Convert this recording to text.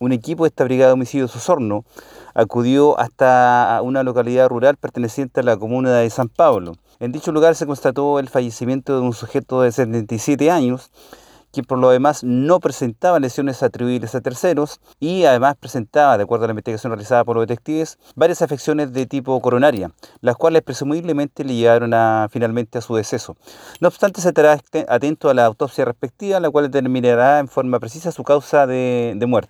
Un equipo de esta brigada de homicidios Osorno acudió hasta una localidad rural perteneciente a la comuna de San Pablo. En dicho lugar se constató el fallecimiento de un sujeto de 77 años quien por lo demás no presentaba lesiones atribuibles a terceros y además presentaba, de acuerdo a la investigación realizada por los detectives, varias afecciones de tipo coronaria, las cuales presumiblemente le llevaron finalmente a su deceso. No obstante, se estará atento a la autopsia respectiva, la cual determinará en forma precisa su causa de muerte.